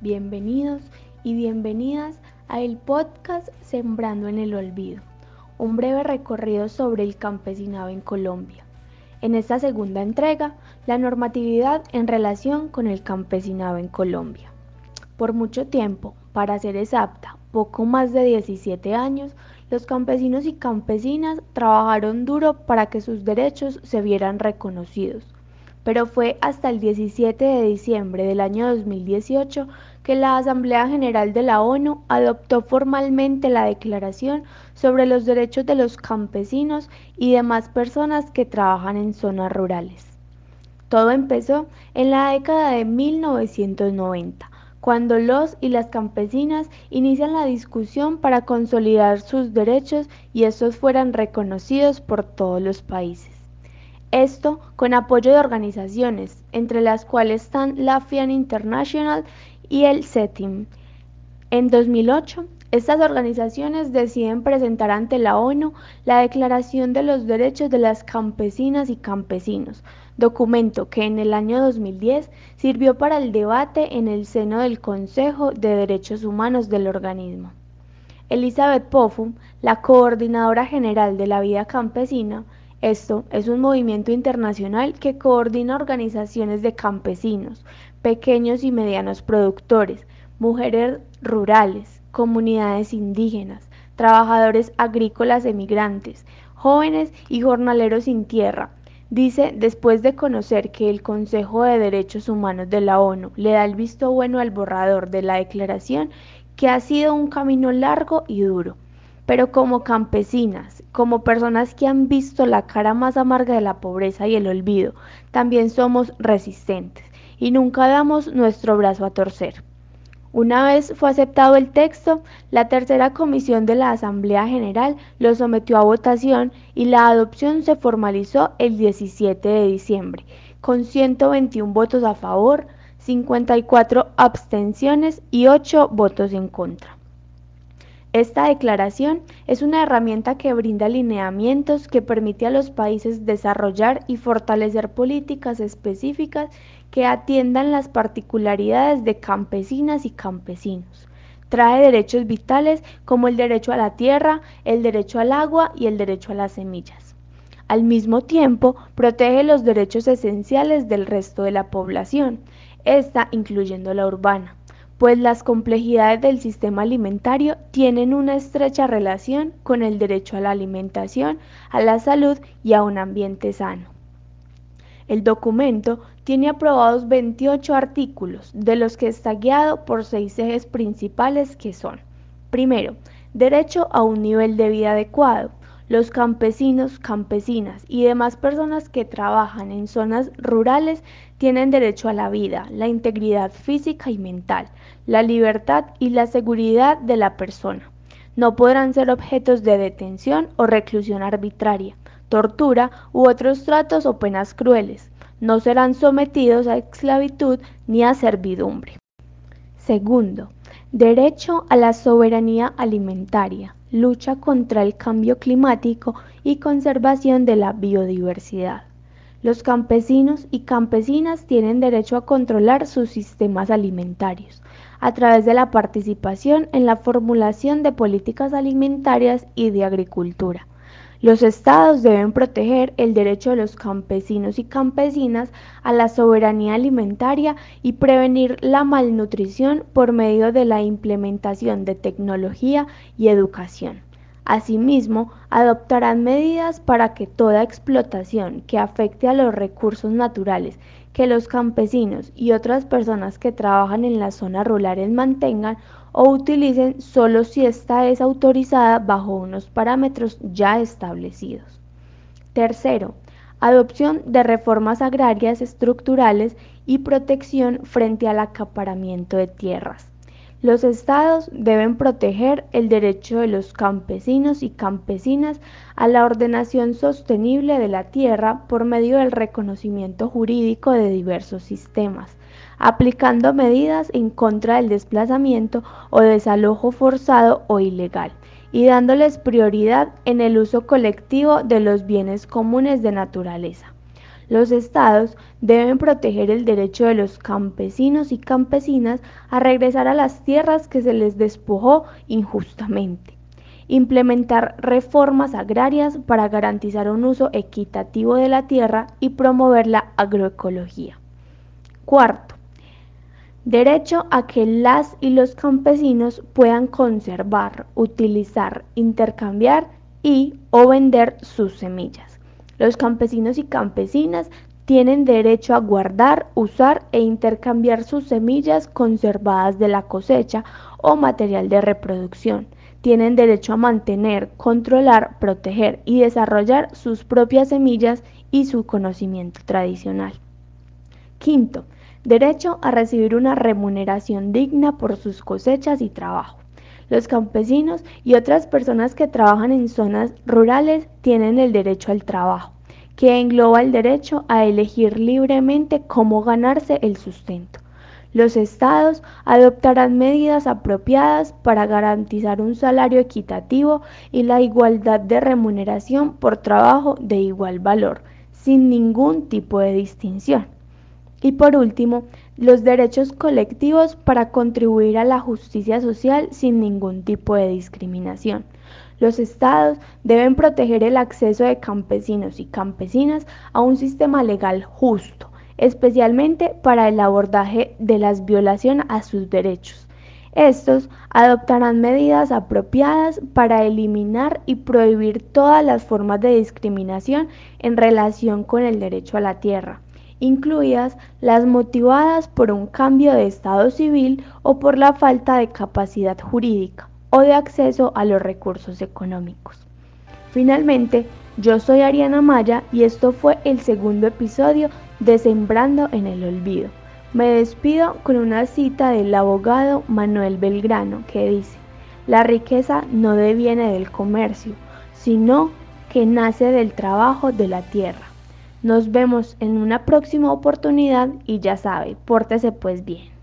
bienvenidos y bienvenidas a el podcast Sembrando en el Olvido, un breve recorrido sobre el campesinado en Colombia. En esta segunda entrega, la normatividad en relación con el campesinado en Colombia. Por mucho tiempo, para ser exacta, poco más de 17 años, los campesinos y campesinas trabajaron duro para que sus derechos se vieran reconocidos pero fue hasta el 17 de diciembre del año 2018 que la Asamblea General de la ONU adoptó formalmente la Declaración sobre los Derechos de los Campesinos y demás personas que trabajan en zonas rurales. Todo empezó en la década de 1990, cuando los y las campesinas inician la discusión para consolidar sus derechos y estos fueran reconocidos por todos los países. Esto con apoyo de organizaciones, entre las cuales están la FIAN International y el CETIM. En 2008, estas organizaciones deciden presentar ante la ONU la Declaración de los Derechos de las Campesinas y Campesinos, documento que en el año 2010 sirvió para el debate en el seno del Consejo de Derechos Humanos del organismo. Elizabeth Pofum, la coordinadora general de la vida campesina, esto es un movimiento internacional que coordina organizaciones de campesinos, pequeños y medianos productores, mujeres rurales, comunidades indígenas, trabajadores agrícolas emigrantes, jóvenes y jornaleros sin tierra. Dice, después de conocer que el Consejo de Derechos Humanos de la ONU le da el visto bueno al borrador de la declaración, que ha sido un camino largo y duro pero como campesinas, como personas que han visto la cara más amarga de la pobreza y el olvido, también somos resistentes y nunca damos nuestro brazo a torcer. Una vez fue aceptado el texto, la tercera comisión de la Asamblea General lo sometió a votación y la adopción se formalizó el 17 de diciembre, con 121 votos a favor, 54 abstenciones y 8 votos en contra. Esta declaración es una herramienta que brinda lineamientos que permite a los países desarrollar y fortalecer políticas específicas que atiendan las particularidades de campesinas y campesinos. Trae derechos vitales como el derecho a la tierra, el derecho al agua y el derecho a las semillas. Al mismo tiempo, protege los derechos esenciales del resto de la población, esta incluyendo la urbana pues las complejidades del sistema alimentario tienen una estrecha relación con el derecho a la alimentación, a la salud y a un ambiente sano. El documento tiene aprobados 28 artículos, de los que está guiado por seis ejes principales que son, primero, derecho a un nivel de vida adecuado, los campesinos, campesinas y demás personas que trabajan en zonas rurales tienen derecho a la vida, la integridad física y mental, la libertad y la seguridad de la persona. No podrán ser objetos de detención o reclusión arbitraria, tortura u otros tratos o penas crueles. No serán sometidos a esclavitud ni a servidumbre. Segundo, derecho a la soberanía alimentaria lucha contra el cambio climático y conservación de la biodiversidad. Los campesinos y campesinas tienen derecho a controlar sus sistemas alimentarios a través de la participación en la formulación de políticas alimentarias y de agricultura los estados deben proteger el derecho de los campesinos y campesinas a la soberanía alimentaria y prevenir la malnutrición por medio de la implementación de tecnología y educación. Asimismo, adoptarán medidas para que toda explotación que afecte a los recursos naturales que los campesinos y otras personas que trabajan en las zonas rurales mantengan o utilicen solo si esta es autorizada bajo unos parámetros ya establecidos. Tercero, adopción de reformas agrarias estructurales y protección frente al acaparamiento de tierras. Los estados deben proteger el derecho de los campesinos y campesinas a la ordenación sostenible de la tierra por medio del reconocimiento jurídico de diversos sistemas, aplicando medidas en contra del desplazamiento o desalojo forzado o ilegal y dándoles prioridad en el uso colectivo de los bienes comunes de naturaleza. Los estados deben proteger el derecho de los campesinos y campesinas a regresar a las tierras que se les despojó injustamente. Implementar reformas agrarias para garantizar un uso equitativo de la tierra y promover la agroecología. Cuarto, derecho a que las y los campesinos puedan conservar, utilizar, intercambiar y o vender sus semillas. Los campesinos y campesinas tienen derecho a guardar, usar e intercambiar sus semillas conservadas de la cosecha o material de reproducción. Tienen derecho a mantener, controlar, proteger y desarrollar sus propias semillas y su conocimiento tradicional. Quinto, derecho a recibir una remuneración digna por sus cosechas y trabajo. Los campesinos y otras personas que trabajan en zonas rurales tienen el derecho al trabajo, que engloba el derecho a elegir libremente cómo ganarse el sustento. Los estados adoptarán medidas apropiadas para garantizar un salario equitativo y la igualdad de remuneración por trabajo de igual valor, sin ningún tipo de distinción. Y por último, los derechos colectivos para contribuir a la justicia social sin ningún tipo de discriminación. Los estados deben proteger el acceso de campesinos y campesinas a un sistema legal justo, especialmente para el abordaje de las violaciones a sus derechos. Estos adoptarán medidas apropiadas para eliminar y prohibir todas las formas de discriminación en relación con el derecho a la tierra incluidas las motivadas por un cambio de estado civil o por la falta de capacidad jurídica o de acceso a los recursos económicos. Finalmente, yo soy Ariana Maya y esto fue el segundo episodio de Sembrando en el Olvido. Me despido con una cita del abogado Manuel Belgrano que dice, la riqueza no deviene del comercio, sino que nace del trabajo de la tierra. Nos vemos en una próxima oportunidad y ya sabe, pórtese pues bien.